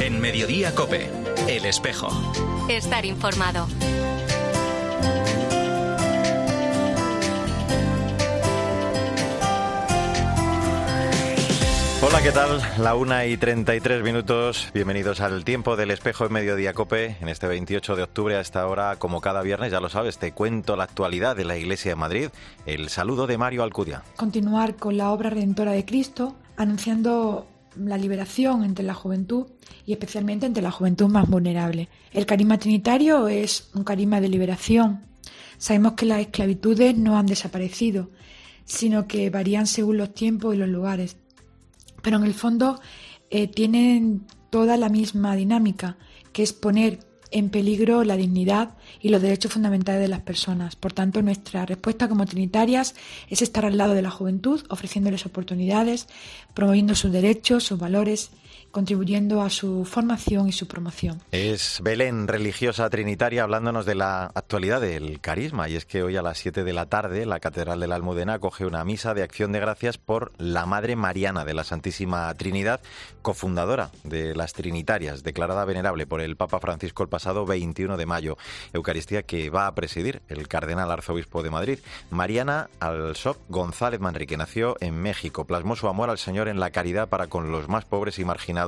En Mediodía Cope, El Espejo. Estar informado. Hola, ¿qué tal? La una y 33 minutos. Bienvenidos al tiempo del espejo en Mediodía Cope. En este 28 de octubre, a esta hora, como cada viernes, ya lo sabes, te cuento la actualidad de la Iglesia de Madrid. El saludo de Mario Alcudia. Continuar con la obra redentora de Cristo, anunciando la liberación entre la juventud y especialmente entre la juventud más vulnerable. El carisma trinitario es un carisma de liberación. Sabemos que las esclavitudes no han desaparecido, sino que varían según los tiempos y los lugares pero en el fondo eh, tienen toda la misma dinámica, que es poner en peligro la dignidad y los derechos fundamentales de las personas. Por tanto, nuestra respuesta como trinitarias es estar al lado de la juventud, ofreciéndoles oportunidades, promoviendo sus derechos, sus valores contribuyendo a su formación y su promoción. Es Belén, religiosa trinitaria, hablándonos de la actualidad del carisma. Y es que hoy a las 7 de la tarde la Catedral de la Almudena acoge una misa de acción de gracias por la Madre Mariana de la Santísima Trinidad, cofundadora de las Trinitarias, declarada venerable por el Papa Francisco el pasado 21 de mayo. Eucaristía que va a presidir el Cardenal Arzobispo de Madrid. Mariana Alsop González Manrique nació en México, plasmó su amor al Señor en la caridad para con los más pobres y marginados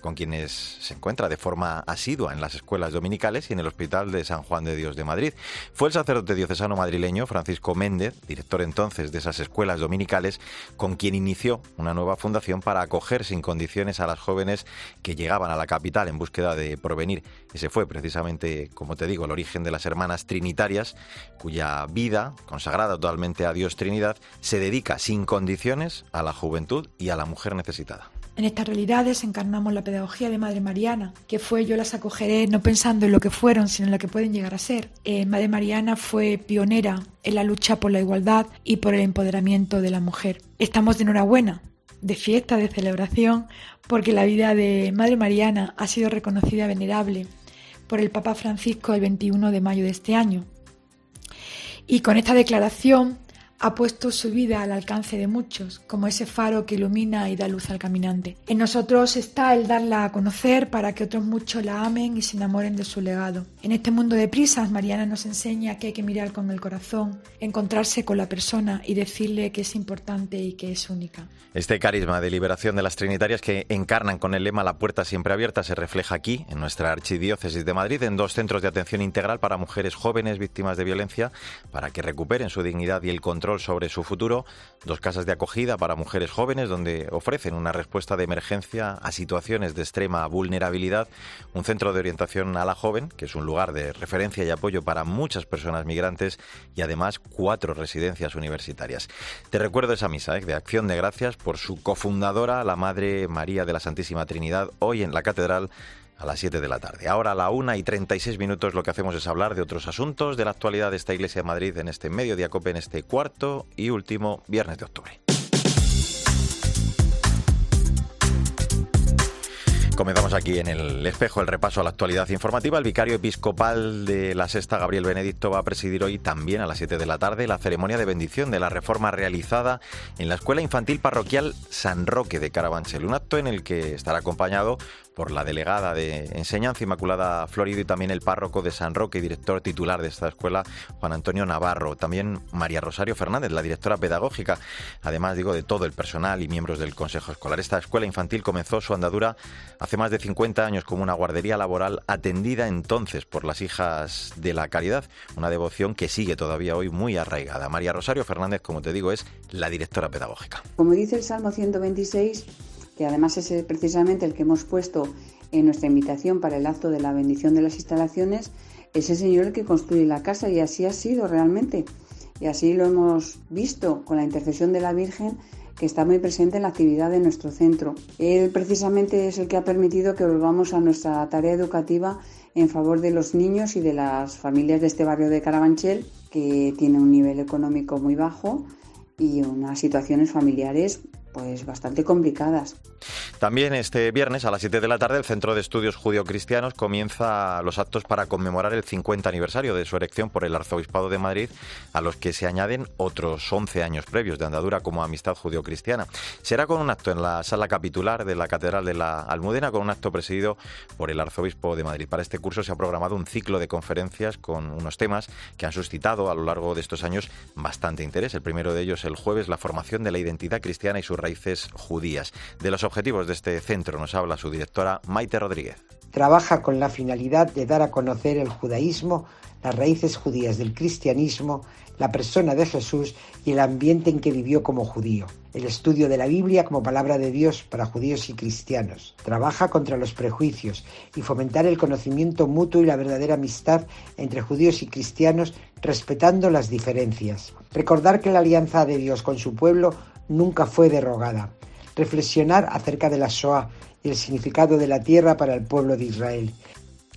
con quienes se encuentra de forma asidua en las escuelas dominicales y en el Hospital de San Juan de Dios de Madrid. Fue el sacerdote diocesano madrileño Francisco Méndez, director entonces de esas escuelas dominicales, con quien inició una nueva fundación para acoger sin condiciones a las jóvenes que llegaban a la capital en búsqueda de provenir. Ese fue precisamente, como te digo, el origen de las hermanas trinitarias, cuya vida, consagrada totalmente a Dios Trinidad, se dedica sin condiciones a la juventud y a la mujer necesitada. En estas realidades encarnamos la pedagogía de Madre Mariana, que fue yo las acogeré no pensando en lo que fueron, sino en lo que pueden llegar a ser. Eh, Madre Mariana fue pionera en la lucha por la igualdad y por el empoderamiento de la mujer. Estamos de enhorabuena, de fiesta, de celebración, porque la vida de Madre Mariana ha sido reconocida venerable por el Papa Francisco el 21 de mayo de este año. Y con esta declaración ha puesto su vida al alcance de muchos, como ese faro que ilumina y da luz al caminante. En nosotros está el darla a conocer para que otros muchos la amen y se enamoren de su legado. En este mundo de prisas, Mariana nos enseña que hay que mirar con el corazón, encontrarse con la persona y decirle que es importante y que es única. Este carisma de liberación de las trinitarias que encarnan con el lema La puerta siempre abierta se refleja aquí, en nuestra archidiócesis de Madrid, en dos centros de atención integral para mujeres jóvenes víctimas de violencia, para que recuperen su dignidad y el control sobre su futuro, dos casas de acogida para mujeres jóvenes donde ofrecen una respuesta de emergencia a situaciones de extrema vulnerabilidad, un centro de orientación a la joven, que es un lugar de referencia y apoyo para muchas personas migrantes y además cuatro residencias universitarias. Te recuerdo esa misa ¿eh? de acción de gracias por su cofundadora, la Madre María de la Santísima Trinidad, hoy en la Catedral a las 7 de la tarde. Ahora a la 1 y 36 minutos lo que hacemos es hablar de otros asuntos, de la actualidad de esta Iglesia de Madrid en este medio Cope, en este cuarto y último viernes de octubre. Comenzamos aquí en el espejo el repaso a la actualidad informativa. El vicario episcopal de la Sexta, Gabriel Benedicto, va a presidir hoy también a las 7 de la tarde la ceremonia de bendición de la reforma realizada en la Escuela Infantil Parroquial San Roque de Carabanchel. Un acto en el que estará acompañado por la delegada de Enseñanza Inmaculada Florido y también el párroco de San Roque y director titular de esta escuela, Juan Antonio Navarro. También María Rosario Fernández, la directora pedagógica, además digo de todo el personal y miembros del Consejo Escolar. Esta escuela infantil comenzó su andadura hace más de 50 años como una guardería laboral atendida entonces por las hijas de la caridad, una devoción que sigue todavía hoy muy arraigada. María Rosario Fernández, como te digo, es la directora pedagógica. Como dice el Salmo 126, que además es precisamente el que hemos puesto en nuestra invitación para el acto de la bendición de las instalaciones, es el Señor el que construye la casa y así ha sido realmente. Y así lo hemos visto con la intercesión de la Virgen que está muy presente en la actividad de nuestro centro. Él precisamente es el que ha permitido que volvamos a nuestra tarea educativa en favor de los niños y de las familias de este barrio de Carabanchel, que tiene un nivel económico muy bajo y unas situaciones familiares pues bastante complicadas. También este viernes a las 7 de la tarde el Centro de Estudios Judío-Cristianos comienza los actos para conmemorar el 50 aniversario de su erección por el Arzobispado de Madrid, a los que se añaden otros 11 años previos de andadura como amistad judío-cristiana. Será con un acto en la sala capitular de la Catedral de la Almudena, con un acto presidido por el Arzobispo de Madrid. Para este curso se ha programado un ciclo de conferencias con unos temas que han suscitado a lo largo de estos años bastante interés. El primero de ellos el jueves, la formación de la identidad cristiana y su raíces judías. De los objetivos de este centro nos habla su directora Maite Rodríguez. Trabaja con la finalidad de dar a conocer el judaísmo, las raíces judías del cristianismo, la persona de Jesús y el ambiente en que vivió como judío. El estudio de la Biblia como palabra de Dios para judíos y cristianos. Trabaja contra los prejuicios y fomentar el conocimiento mutuo y la verdadera amistad entre judíos y cristianos respetando las diferencias. Recordar que la alianza de Dios con su pueblo nunca fue derogada. Reflexionar acerca de la Shoah y el significado de la tierra para el pueblo de Israel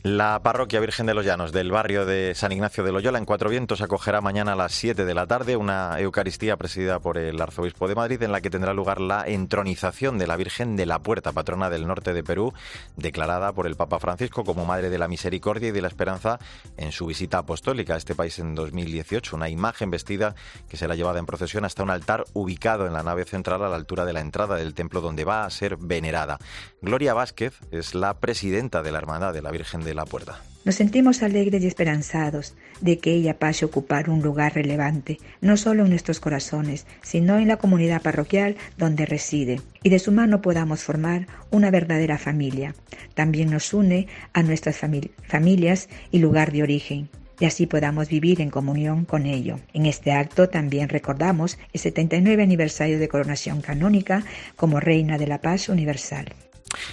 la parroquia Virgen de los Llanos del barrio de San Ignacio de Loyola en Cuatro Vientos acogerá mañana a las 7 de la tarde una Eucaristía presidida por el Arzobispo de Madrid en la que tendrá lugar la entronización de la Virgen de la Puerta, patrona del norte de Perú, declarada por el Papa Francisco como Madre de la Misericordia y de la Esperanza en su visita apostólica a este país en 2018. Una imagen vestida que será llevada en procesión hasta un altar ubicado en la nave central a la altura de la entrada del templo donde va a ser venerada. Gloria Vázquez es la presidenta de la Hermandad de la Virgen de la puerta. Nos sentimos alegres y esperanzados de que ella pase a ocupar un lugar relevante, no solo en nuestros corazones, sino en la comunidad parroquial donde reside, y de su mano podamos formar una verdadera familia. También nos une a nuestras familias y lugar de origen, y así podamos vivir en comunión con ello. En este acto también recordamos el 79 aniversario de coronación canónica como Reina de la Paz Universal.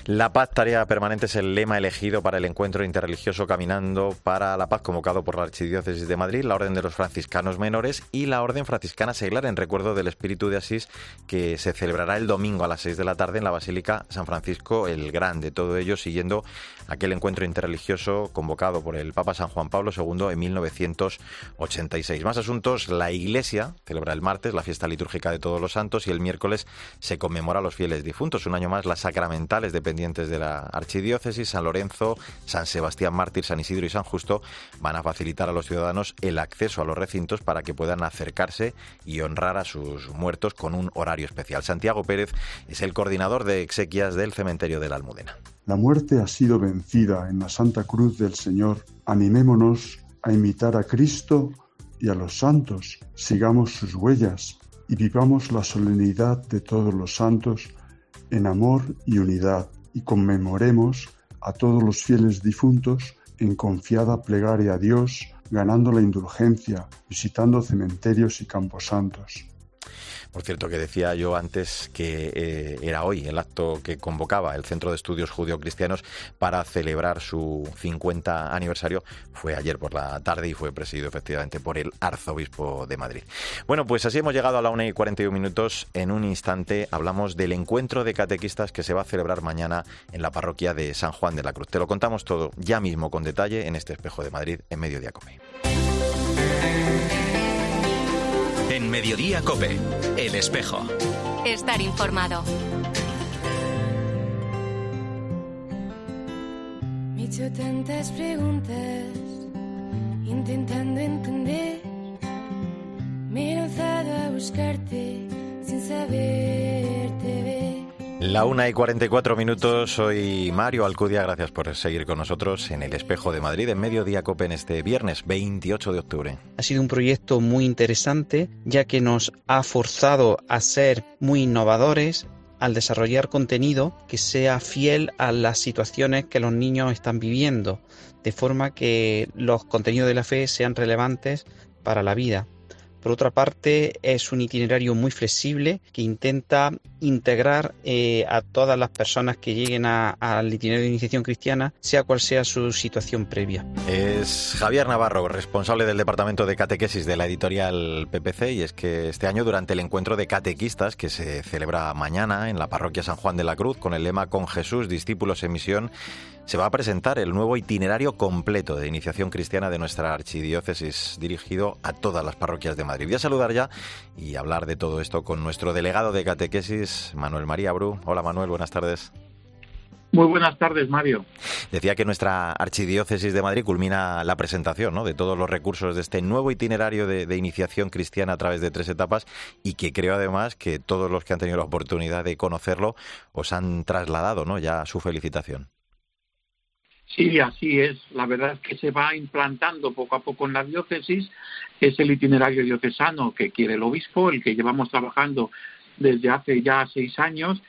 La paz, tarea permanente, es el lema elegido para el encuentro interreligioso Caminando para la Paz, convocado por la Archidiócesis de Madrid, la Orden de los Franciscanos Menores y la Orden Franciscana Seglar, en recuerdo del Espíritu de Asís, que se celebrará el domingo a las 6 de la tarde en la Basílica San Francisco el Grande. Todo ello siguiendo aquel encuentro interreligioso convocado por el Papa San Juan Pablo II en 1986. Más asuntos, la Iglesia celebra el martes la fiesta litúrgica de Todos los Santos y el miércoles se conmemora a los fieles difuntos. Un año más, las sacramentales de la Archidiócesis, San Lorenzo, San Sebastián Mártir, San Isidro y San Justo van a facilitar a los ciudadanos el acceso a los recintos para que puedan acercarse y honrar a sus muertos con un horario especial. Santiago Pérez es el coordinador de exequias del cementerio de la Almudena. La muerte ha sido vencida en la Santa Cruz del Señor. Animémonos a imitar a Cristo y a los santos. Sigamos sus huellas y vivamos la solemnidad de todos los santos en amor y unidad y conmemoremos a todos los fieles difuntos en confiada plegaria a Dios, ganando la indulgencia, visitando cementerios y camposantos. Por cierto, que decía yo antes que eh, era hoy el acto que convocaba el Centro de Estudios Judío-Cristianos para celebrar su 50 aniversario. Fue ayer por la tarde y fue presidido efectivamente por el arzobispo de Madrid. Bueno, pues así hemos llegado a la 1 y 41 minutos. En un instante hablamos del encuentro de catequistas que se va a celebrar mañana en la parroquia de San Juan de la Cruz. Te lo contamos todo ya mismo con detalle en este espejo de Madrid en Mediodía Come. En Mediodía Cope, El Espejo. Estar informado. Me he hecho tantas preguntas, intentando entender. Me he lanzado a buscarte sin saberte ver. La una y 44 minutos, soy Mario Alcudia, gracias por seguir con nosotros en el Espejo de Madrid en Mediodía Cope en este viernes 28 de octubre. Ha sido un proyecto muy interesante ya que nos ha forzado a ser muy innovadores al desarrollar contenido que sea fiel a las situaciones que los niños están viviendo, de forma que los contenidos de la fe sean relevantes para la vida. Por otra parte, es un itinerario muy flexible que intenta integrar eh, a todas las personas que lleguen al itinerario de iniciación cristiana, sea cual sea su situación previa. Es Javier Navarro, responsable del Departamento de Catequesis de la editorial PPC, y es que este año, durante el encuentro de catequistas que se celebra mañana en la parroquia San Juan de la Cruz, con el lema Con Jesús, discípulos en misión, se va a presentar el nuevo itinerario completo de iniciación cristiana de nuestra archidiócesis, dirigido a todas las parroquias de Madrid. Voy a saludar ya y hablar de todo esto con nuestro delegado de catequesis, Manuel María Bru. Hola Manuel, buenas tardes. Muy buenas tardes, Mario. Decía que nuestra Archidiócesis de Madrid culmina la presentación ¿no? de todos los recursos de este nuevo itinerario de, iniciación cristiana a través de tres etapas y que creo además que todos los que han tenido la oportunidad de conocerlo os han trasladado ¿no? ya su felicitación. Sí, así es. La verdad es que se va implantando poco a poco en la diócesis. Es el itinerario diocesano que quiere el obispo, el que llevamos trabajando desde hace ya seis años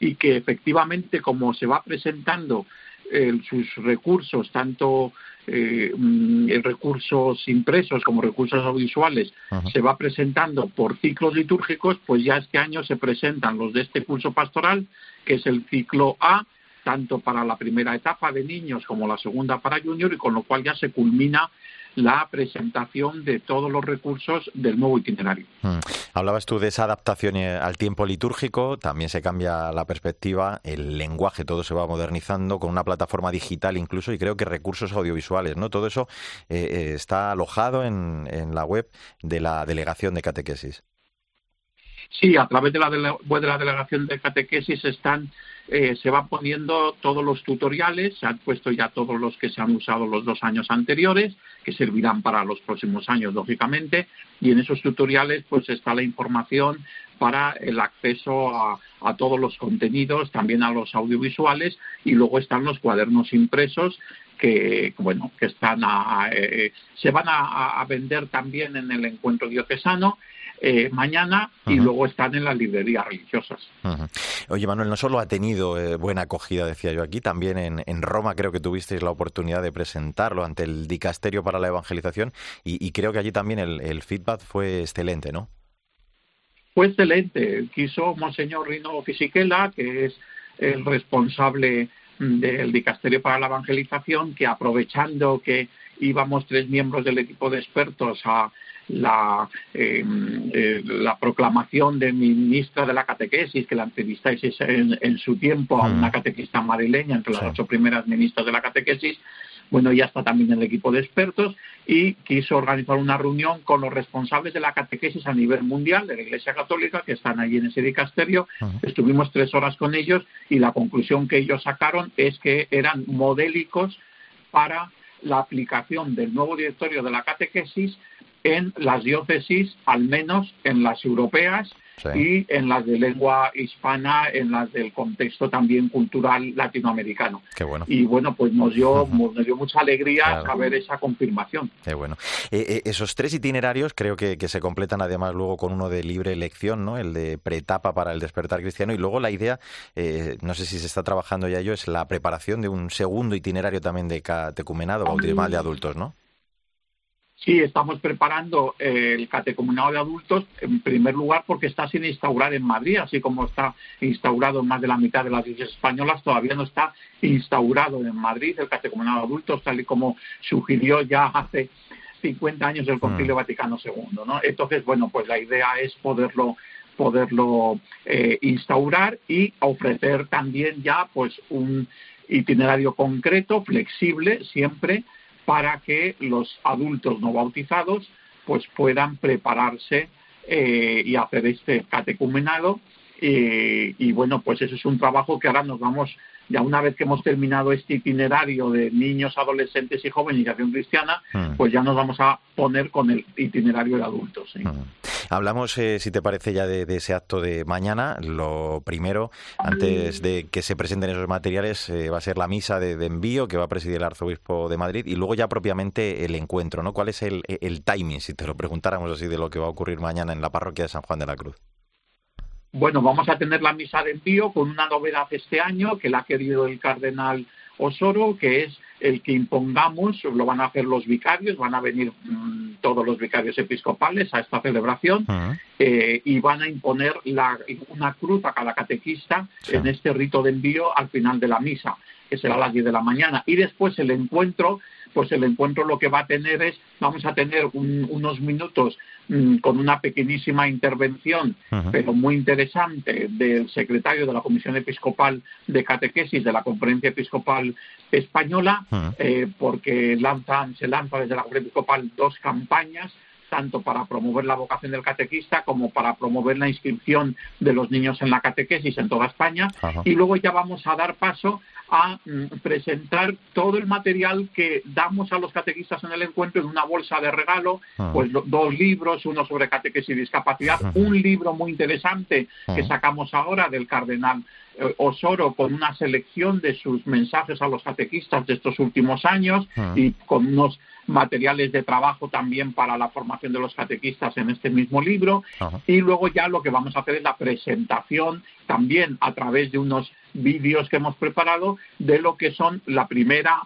y que efectivamente como se va presentando eh, sus recursos, tanto eh, mm, recursos impresos como recursos audiovisuales, se va presentando por ciclos litúrgicos, pues ya este año se presentan los de este curso pastoral, que es el ciclo A, tanto para la primera etapa de niños como la segunda para junior, y con lo cual ya se culmina la presentación de todos los recursos del nuevo itinerario. Hmm. Hablabas tú de esa adaptación eh, al tiempo litúrgico, también se cambia la perspectiva, el lenguaje, todo se va modernizando con una plataforma digital incluso y creo que recursos audiovisuales, ¿no? Todo eso eh, eh, está alojado en, en la web de la Delegación de Catequesis. Sí, a través de la, web de la Delegación de Catequesis están eh, se van poniendo todos los tutoriales, se han puesto ya todos los que se han usado los dos años anteriores, que servirán para los próximos años, lógicamente, y en esos tutoriales pues está la información para el acceso a, todos los contenidos, también a los audiovisuales, y luego están los cuadernos impresos que bueno que están eh, se van a, vender también en el encuentro diocesano eh, mañana y luego están en las librerías religiosas. Oye, Manuel, no solo ha tenido eh, buena acogida, decía yo aquí, también en, Roma creo que tuvisteis la oportunidad de presentarlo ante el Dicasterio para la Evangelización y, creo que allí también el, feedback fue excelente, ¿no? Fue excelente. Quiso Monseñor Rino Fisichella, que es el responsable del Dicasterio para la Evangelización, que aprovechando que íbamos tres miembros del equipo de expertos a la, em, eh, la proclamación de mi ministra de la catequesis, que la entrevistáis en, en su tiempo a una mm. catequista madrileña, entre las ocho primeras ministras de la catequesis, bueno, ya está también el equipo de expertos y quiso organizar una reunión con los responsables de la catequesis a nivel mundial de la Iglesia Católica que están allí en ese dicasterio. Estuvimos tres horas con ellos y la conclusión que ellos sacaron es que eran modélicos para la aplicación del nuevo directorio de la catequesis en las diócesis, al menos en las europeas y en las de lengua hispana, en las del contexto también cultural latinoamericano. Y bueno, pues nos dio, dio mucha alegría saber esa confirmación. Qué bueno. Eh, eh, esos tres itinerarios creo que, se completan además luego con uno de libre elección, ¿no? El de pretapa para el despertar cristiano y luego la idea, eh, no sé si se está trabajando ya ello, es la preparación de un segundo itinerario también de catecumenado bautismal de adultos, ¿no? Sí, estamos preparando el catecumenado de adultos, en primer lugar porque está sin instaurar en Madrid, así como está instaurado en más de la mitad de las iglesias españolas, todavía no está instaurado en Madrid el catecumenado de adultos, tal y como sugirió ya hace 50 años el Concilio mm. Vaticano II. ¿no? Entonces, bueno, pues la idea es poderlo poderlo eh, instaurar y ofrecer también ya pues un itinerario concreto, flexible, siempre para que los adultos no bautizados pues puedan prepararse eh, y hacer este catecumenado eh, y bueno pues eso es un trabajo que ahora nos vamos ya una vez que hemos terminado este itinerario de niños, adolescentes y jóvenes y acción cristiana, mm. pues ya nos vamos a poner con el itinerario de adultos. Mm. Hablamos, eh, si te parece, ya de, ese acto de mañana. Lo primero, antes de que se presenten esos materiales, eh, va a ser la misa de, envío que va a presidir el arzobispo de Madrid y luego ya propiamente el encuentro. ¿no? ¿Cuál es el, el timing, si te lo preguntáramos así, de lo que va a ocurrir mañana en la parroquia de San Juan de la Cruz? Bueno, vamos a tener la misa de envío con una novedad este año que la ha querido el cardenal Osoro, que es el que impongamos, lo van a hacer los vicarios, van a venir mm, todos los vicarios episcopales a esta celebración eh, y van a imponer una cruz a cada catequista en este rito de envío al final de la misa, que será a las 10 de la mañana. Y después el encuentro pues el encuentro lo que va a tener es, vamos a tener unos minutos mm, con una pequeñísima intervención, pero muy interesante, del secretario de la Comisión Episcopal de Catequesis de la Conferencia Episcopal Española, eh, porque lanzan, se lanza desde la Conferencia Episcopal dos campañas tanto para promover la vocación del catequista como para promover la inscripción de los niños en la catequesis en toda España. Y luego ya vamos a dar paso a mm, presentar todo el material que damos a los catequistas en el encuentro en una bolsa de regalo, pues dos libros, uno sobre catequesis y discapacidad, un libro muy interesante que sacamos ahora del cardenal Osoro con una selección de sus mensajes a los catequistas de estos últimos años y con unos materiales de trabajo también para la formación de los catequistas en este mismo libro. Y luego ya lo que vamos a hacer es la presentación también a través de unos vídeos que hemos preparado de lo que son la primera,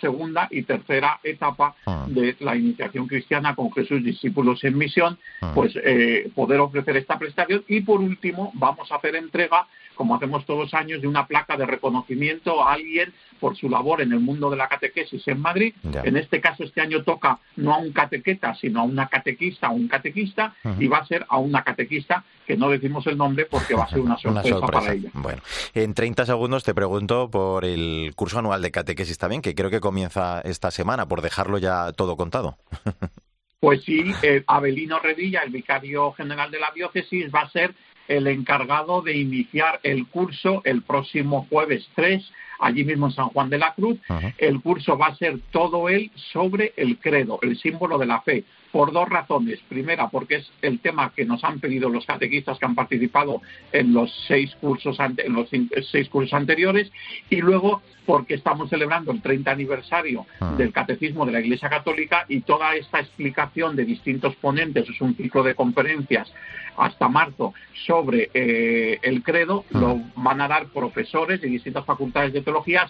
segunda y tercera etapa de la iniciación cristiana con Jesús discípulos en misión, pues eh, poder ofrecer esta prestación. Y por último vamos a hacer entrega como hacemos todos los años, de una placa de reconocimiento a alguien por su labor en el mundo de la catequesis en Madrid. En este caso, este año toca no a un catequeta, sino a una catequista o un catequista, y va a ser a una catequista que no decimos el nombre porque va a ser una sorpresa, para ella. Bueno, en 30 segundos te pregunto por el curso anual de catequesis también, que creo que comienza esta semana, por dejarlo ya todo contado. Pues sí, eh, Abelino Redilla, el vicario general de la diócesis, va a ser el encargado de iniciar el curso el próximo jueves 3, allí mismo en San Juan de la Cruz. El curso va a ser todo él sobre el credo, el símbolo de la fe por dos razones. Primera, porque es el tema que nos han pedido los catequistas que han participado en los seis cursos, en los seis cursos anteriores, y luego porque estamos celebrando el 30 aniversario ah. del Catecismo de la Iglesia Católica y toda esta explicación de distintos ponentes, es un ciclo de conferencias hasta marzo sobre eh, el credo, ah. lo van a dar profesores de distintas facultades de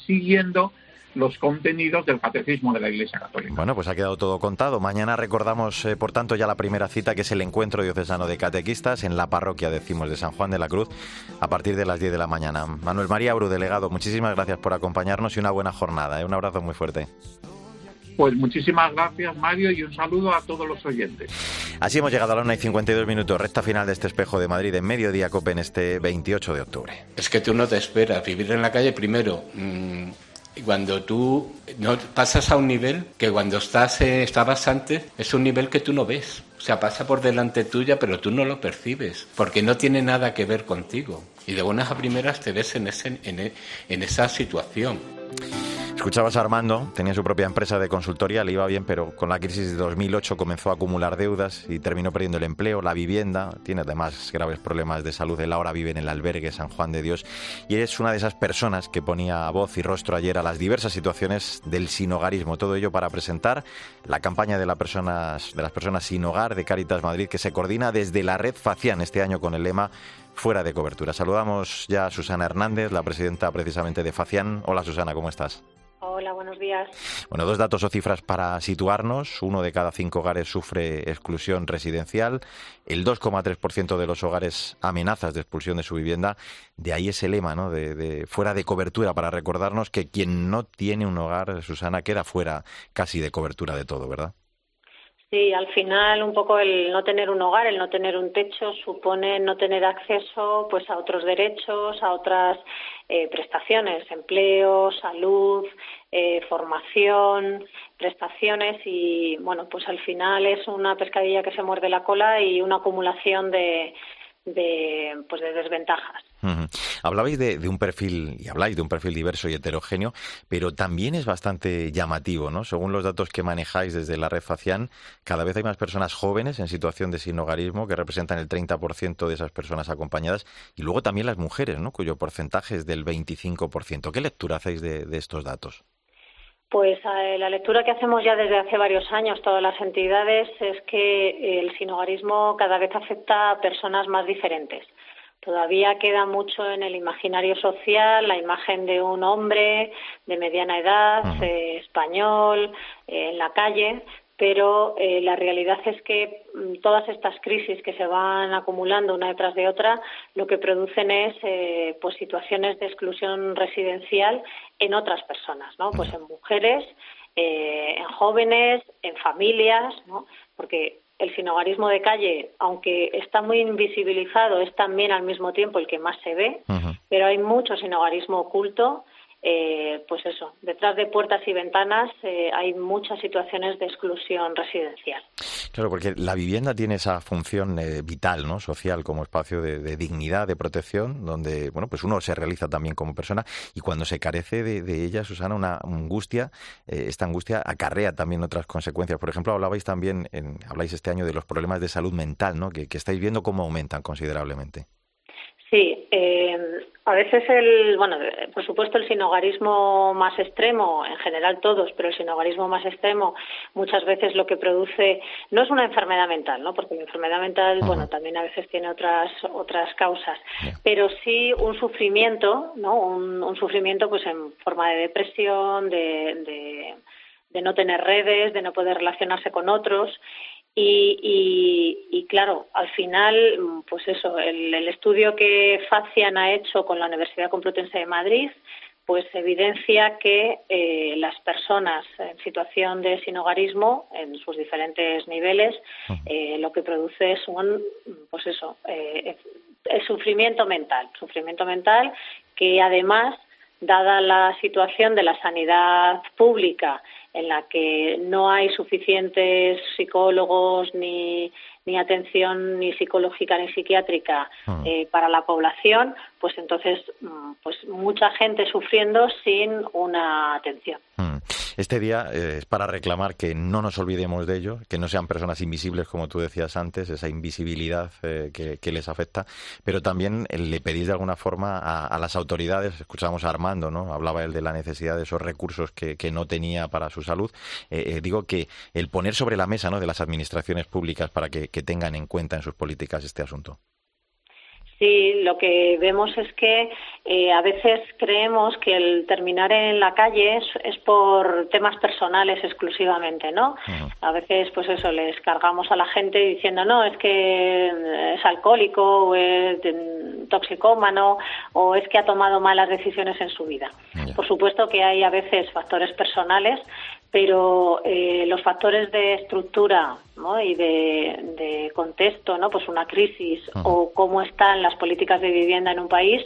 siguiendo los contenidos del catecismo de la Iglesia Católica. Bueno, pues ha quedado todo contado. Mañana recordamos, eh, por tanto, ya la primera cita, que es el encuentro diocesano de catequistas en la parroquia, decimos, de San Juan de la Cruz, a partir de las 10 de la mañana. Manuel María Bru, delegado, muchísimas gracias por acompañarnos y una buena jornada. ¿eh? Un abrazo muy fuerte. Pues muchísimas gracias, Mario, y un saludo a todos los oyentes. Así hemos llegado a la 1 y 52 minutos, recta final de este espejo de Madrid en mediodía COPE en este 28 de octubre. Es que tú no te esperas vivir en la calle primero. Mm, cuando tú no, pasas a un nivel que cuando estás eh, estabas antes es un nivel que tú no ves. O sea, pasa por delante tuya, pero tú no lo percibes, porque no tiene nada que ver contigo. Y de buenas a primeras te ves en, ese, en, en esa situación. Escuchabas a Armando, tenía su propia empresa de consultoría, le iba bien, pero con la crisis de 2008 comenzó a acumular deudas y terminó perdiendo el empleo, la vivienda, tiene además graves problemas de salud, él ahora vive en el albergue San Juan de Dios y es una de esas personas que ponía voz y rostro ayer a las diversas situaciones del sinogarismo, todo ello para presentar la campaña de, las personas, de las personas sin hogar de Caritas Madrid que se coordina desde la red Facián este año con el lema Fuera de cobertura. Saludamos ya a Susana Hernández, la presidenta precisamente de Facián. Hola Susana, ¿cómo estás? Hola, buenos días. Bueno, dos datos o cifras para situarnos. Uno de cada cinco hogares sufre exclusión residencial. El 2,3% de los hogares amenazas de expulsión de su vivienda. De ahí ese lema, ¿no? De, fuera de cobertura, para recordarnos que quien no tiene un hogar, Susana, queda fuera casi de cobertura de todo, ¿verdad? Sí, al final un poco el no tener un hogar, el no tener un techo supone no tener acceso pues a otros derechos, a otras eh, prestaciones, empleo, salud, eh, formación, prestaciones y bueno, pues al final es una pescadilla que se muerde la cola y una acumulación de, de, pues de desventajas. Hablabais de, un perfil, y habláis de un perfil diverso y heterogéneo, pero también es bastante llamativo, ¿no? Según los datos que manejáis desde la red Facián, cada vez hay más personas jóvenes en situación de sinogarismo, que representan el 30% de esas personas acompañadas, y luego también las mujeres, ¿no? Cuyo porcentaje es del 25%. ¿Qué lectura hacéis de estos datos? Pues eh, la lectura que hacemos ya desde hace varios años todas las entidades es que el sinogarismo cada vez afecta a personas más diferentes. Todavía queda mucho en el imaginario social la imagen de un hombre de mediana edad, eh, español, eh, en la calle, pero eh, la realidad es que mm, todas estas crisis que se van acumulando una detrás de otra lo que producen es eh, pues situaciones de exclusión residencial en otras personas, ¿no? Pues en mujeres, eh, en jóvenes, en familias, ¿no? Porque el sinogarismo de calle, aunque está muy invisibilizado, es también al mismo tiempo el que más se ve, pero hay mucho sinogarismo oculto eh, pues eso, detrás de puertas y ventanas eh, hay muchas situaciones de exclusión residencial. Claro, porque la vivienda tiene esa función eh, vital, ¿no? Social, como espacio de, dignidad, de protección, donde, bueno, pues uno se realiza también como persona y cuando se carece de, ella, Susana, una angustia, esta angustia acarrea también otras consecuencias. Por ejemplo, hablabais también, en, habláis este año de los problemas de salud mental, ¿no? Que, que estáis viendo cómo aumentan considerablemente. Sí, eh, a veces el, bueno, por supuesto el sinogarismo más extremo, en general todos, pero el sinogarismo más extremo muchas veces lo que produce no es una enfermedad mental, ¿no? Porque la enfermedad mental, bueno, también a veces tiene otras otras causas, pero sí un sufrimiento, ¿no? Un, un, sufrimiento pues en forma de depresión, de, de de no tener redes, de no poder relacionarse con otros y, claro, al final, pues eso, el, estudio que Facian ha hecho con la Universidad Complutense de Madrid, pues evidencia que eh, las personas en situación de sinogarismo, en sus diferentes niveles, eh, lo que produce es un, pues eso, eh, el sufrimiento mental, sufrimiento mental que además, dada la situación de la sanidad pública en la que no hay suficientes psicólogos ni, ni atención ni psicológica ni psiquiátrica ah. eh, para la población, pues entonces mm, pues mucha gente sufriendo sin una atención. Hmm. Este día eh, es para reclamar que no nos olvidemos de ello, que no sean personas invisibles, como tú decías antes, esa invisibilidad eh, que, les afecta, pero también eh, le pedís de alguna forma a, las autoridades, escuchábamos a Armando, ¿no? hablaba él de la necesidad de esos recursos que, no tenía para su salud, digo que el poner sobre la mesa ¿no? de las administraciones públicas para que tengan en cuenta en sus políticas este asunto. Sí, lo que vemos es que eh, a veces creemos que el terminar en la calle es, por temas personales exclusivamente, ¿no? A veces, pues eso, les cargamos a la gente diciendo, no, es que es alcohólico o es toxicómano o es que ha tomado malas decisiones en su vida. Por supuesto que hay a veces factores personales, pero eh, los factores de estructura y de, contexto, ¿no? pues una crisis o cómo están las políticas de vivienda en un país,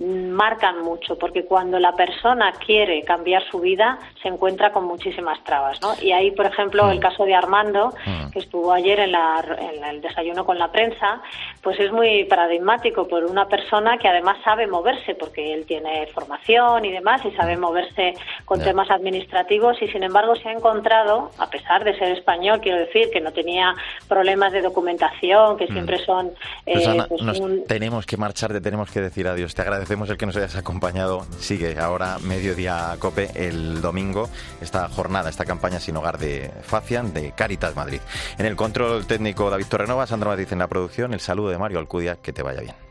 marcan mucho, porque cuando la persona quiere cambiar su vida, se encuentra con muchísimas trabas. ¿no? Y ahí, por ejemplo, el mm. caso de Armando, mm. que estuvo ayer en, el desayuno con la prensa, pues es muy paradigmático por una persona que además sabe moverse, porque él tiene formación y demás, y sabe moverse con temas administrativos, y sin embargo se ha encontrado, a pesar de ser español, quiero decir, que no tenía problemas de documentación, que mm. siempre son... Eh, pues nos tenemos que marchar, te tenemos que decir adiós. Te agradezco el que nos hayas acompañado. Sigue ahora mediodía COPE el domingo esta jornada, esta campaña sin hogar de Facian de Caritas Madrid. En el control técnico David Torrenova, Sandra Madrid en la producción, el saludo de Mario Alcudia, que te vaya bien.